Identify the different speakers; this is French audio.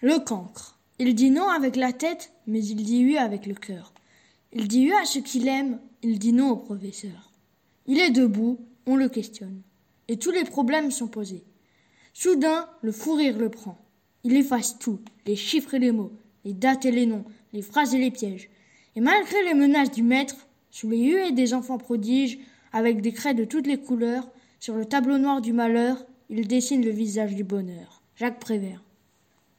Speaker 1: Le cancre. Il dit non avec la tête, mais il dit oui avec le cœur. Il dit oui à ce qu'il aime, il dit non au professeur. Il est debout, on le questionne. Et tous les problèmes sont posés. Soudain, le fou rire le prend. Il efface tout, les chiffres et les mots, les dates et les noms, les phrases et les pièges. Et malgré les menaces du maître, sous les huées des enfants prodiges, avec des craies de toutes les couleurs, sur le tableau noir du malheur, il dessine le visage du bonheur. Jacques Prévert.